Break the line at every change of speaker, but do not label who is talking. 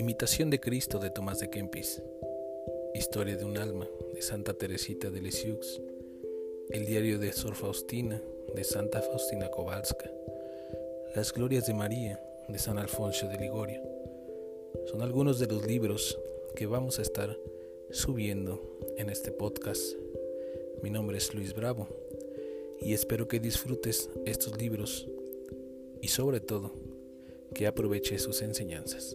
Imitación de Cristo de Tomás de Kempis. Historia de un alma de Santa Teresita de Lisieux. El diario de Sor Faustina de Santa Faustina Kowalska. Las glorias de María de San Alfonso de Ligorio. Son algunos de los libros que vamos a estar subiendo en este podcast. Mi nombre es Luis Bravo y espero que disfrutes estos libros y sobre todo que aproveche sus enseñanzas.